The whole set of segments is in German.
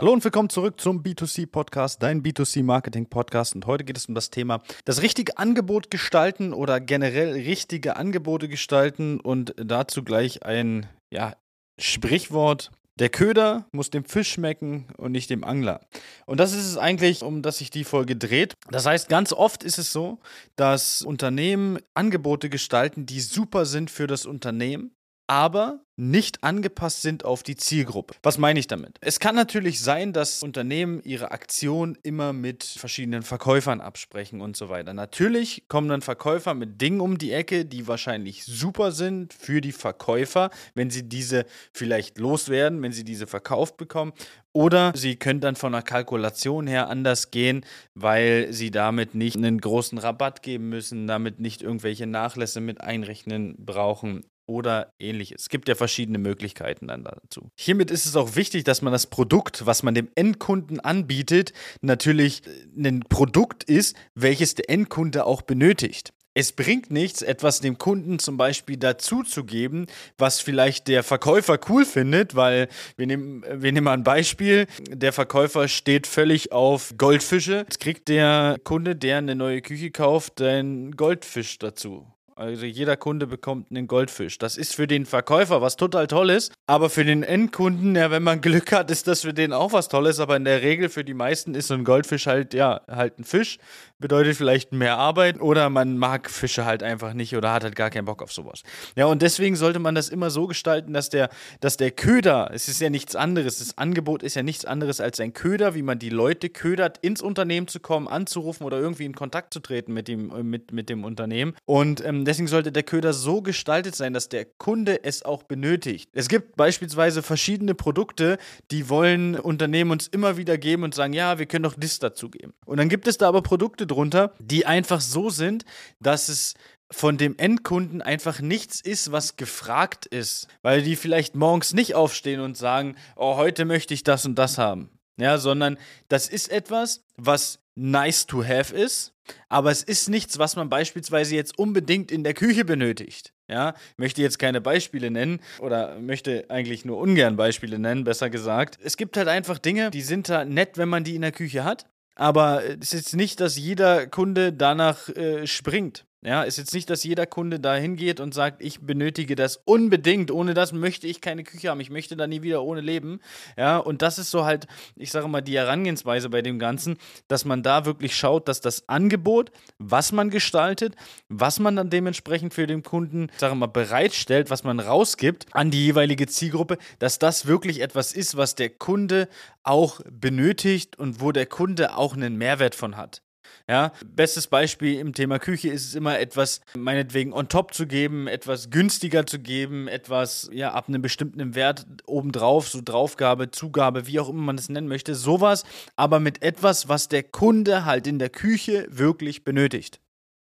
Hallo und willkommen zurück zum B2C Podcast, dein B2C Marketing Podcast. Und heute geht es um das Thema das richtige Angebot gestalten oder generell richtige Angebote gestalten und dazu gleich ein ja, Sprichwort. Der Köder muss dem Fisch schmecken und nicht dem Angler. Und das ist es eigentlich, um das sich die Folge dreht. Das heißt, ganz oft ist es so, dass Unternehmen Angebote gestalten, die super sind für das Unternehmen, aber nicht angepasst sind auf die Zielgruppe. Was meine ich damit? Es kann natürlich sein, dass Unternehmen ihre Aktion immer mit verschiedenen Verkäufern absprechen und so weiter. Natürlich kommen dann Verkäufer mit Dingen um die Ecke, die wahrscheinlich super sind für die Verkäufer, wenn sie diese vielleicht loswerden, wenn sie diese verkauft bekommen. Oder sie können dann von der Kalkulation her anders gehen, weil sie damit nicht einen großen Rabatt geben müssen, damit nicht irgendwelche Nachlässe mit einrechnen brauchen oder ähnliches. Es gibt ja verschiedene Möglichkeiten dann dazu. Hiermit ist es auch wichtig, dass man das Produkt, was man dem Endkunden anbietet, natürlich äh, ein Produkt ist, welches der Endkunde auch benötigt. Es bringt nichts, etwas dem Kunden zum Beispiel dazuzugeben, was vielleicht der Verkäufer cool findet, weil wir nehmen, wir nehmen mal ein Beispiel. Der Verkäufer steht völlig auf Goldfische. Jetzt kriegt der Kunde, der eine neue Küche kauft, einen Goldfisch dazu. Also jeder Kunde bekommt einen Goldfisch. Das ist für den Verkäufer was total Tolles, aber für den Endkunden, ja, wenn man Glück hat, ist das für den auch was Tolles, aber in der Regel für die meisten ist so ein Goldfisch halt, ja, halt ein Fisch, bedeutet vielleicht mehr Arbeit oder man mag Fische halt einfach nicht oder hat halt gar keinen Bock auf sowas. Ja, und deswegen sollte man das immer so gestalten, dass der, dass der Köder, es ist ja nichts anderes, das Angebot ist ja nichts anderes als ein Köder, wie man die Leute ködert, ins Unternehmen zu kommen, anzurufen oder irgendwie in Kontakt zu treten mit dem, mit, mit dem Unternehmen. Und ähm, deswegen sollte der Köder so gestaltet sein, dass der Kunde es auch benötigt. Es gibt beispielsweise verschiedene Produkte, die wollen Unternehmen uns immer wieder geben und sagen, ja, wir können doch das dazu geben. Und dann gibt es da aber Produkte drunter, die einfach so sind, dass es von dem Endkunden einfach nichts ist, was gefragt ist, weil die vielleicht morgens nicht aufstehen und sagen, oh, heute möchte ich das und das haben. Ja, sondern das ist etwas, was nice to have ist, aber es ist nichts, was man beispielsweise jetzt unbedingt in der Küche benötigt. Ja, möchte jetzt keine Beispiele nennen oder möchte eigentlich nur ungern Beispiele nennen, besser gesagt. Es gibt halt einfach Dinge, die sind da nett, wenn man die in der Küche hat, aber es ist nicht, dass jeder Kunde danach äh, springt. Ja, ist jetzt nicht, dass jeder Kunde da hingeht und sagt, ich benötige das unbedingt. Ohne das möchte ich keine Küche haben. Ich möchte da nie wieder ohne leben. Ja, und das ist so halt, ich sage mal, die Herangehensweise bei dem Ganzen, dass man da wirklich schaut, dass das Angebot, was man gestaltet, was man dann dementsprechend für den Kunden, ich sage mal, bereitstellt, was man rausgibt an die jeweilige Zielgruppe, dass das wirklich etwas ist, was der Kunde auch benötigt und wo der Kunde auch einen Mehrwert von hat. Ja, bestes Beispiel im Thema Küche ist es immer etwas, meinetwegen on top zu geben, etwas günstiger zu geben, etwas, ja, ab einem bestimmten Wert obendrauf, so Draufgabe, Zugabe, wie auch immer man es nennen möchte, sowas, aber mit etwas, was der Kunde halt in der Küche wirklich benötigt.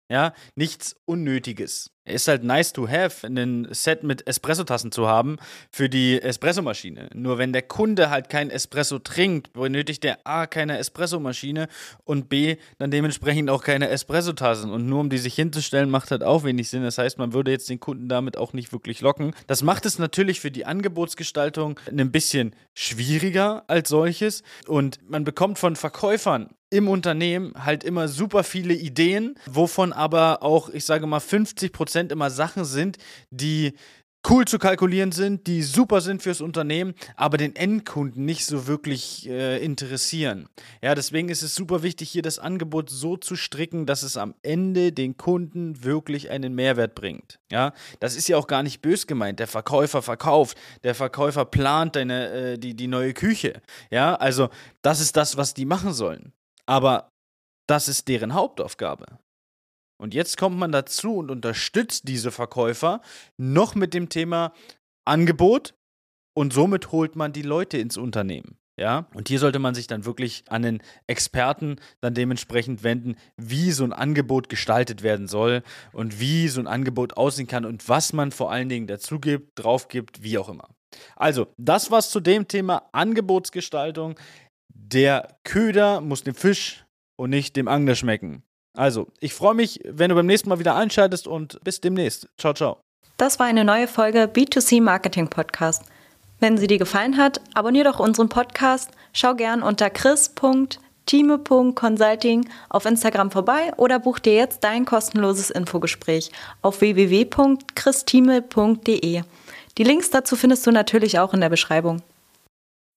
Ja, nichts Unnötiges. Ist halt nice to have, ein Set mit Espresso-Tassen zu haben für die Espressomaschine. Nur wenn der Kunde halt kein Espresso trinkt, benötigt der A keine Espressomaschine und B dann dementsprechend auch keine Espresso-Tassen. Und nur um die sich hinzustellen, macht halt auch wenig Sinn. Das heißt, man würde jetzt den Kunden damit auch nicht wirklich locken. Das macht es natürlich für die Angebotsgestaltung ein bisschen schwieriger als solches. Und man bekommt von Verkäufern im Unternehmen halt immer super viele Ideen, wovon aber auch, ich sage mal, 50 Prozent immer Sachen sind, die cool zu kalkulieren sind, die super sind fürs Unternehmen, aber den Endkunden nicht so wirklich äh, interessieren. Ja, deswegen ist es super wichtig, hier das Angebot so zu stricken, dass es am Ende den Kunden wirklich einen Mehrwert bringt. Ja, das ist ja auch gar nicht bös gemeint. Der Verkäufer verkauft, der Verkäufer plant deine, äh, die, die neue Küche. Ja, also das ist das, was die machen sollen. Aber das ist deren Hauptaufgabe. Und jetzt kommt man dazu und unterstützt diese Verkäufer noch mit dem Thema Angebot und somit holt man die Leute ins Unternehmen. Ja, und hier sollte man sich dann wirklich an den Experten dann dementsprechend wenden, wie so ein Angebot gestaltet werden soll und wie so ein Angebot aussehen kann und was man vor allen Dingen dazu gibt, drauf gibt, wie auch immer. Also, das war's zu dem Thema Angebotsgestaltung. Der Köder muss dem Fisch und nicht dem Angler schmecken. Also, ich freue mich, wenn du beim nächsten Mal wieder einschaltest und bis demnächst. Ciao, ciao. Das war eine neue Folge B2C Marketing Podcast. Wenn sie dir gefallen hat, abonnier doch unseren Podcast, schau gern unter chris.time.consulting auf Instagram vorbei oder buch dir jetzt dein kostenloses Infogespräch auf www.christime.de. Die Links dazu findest du natürlich auch in der Beschreibung.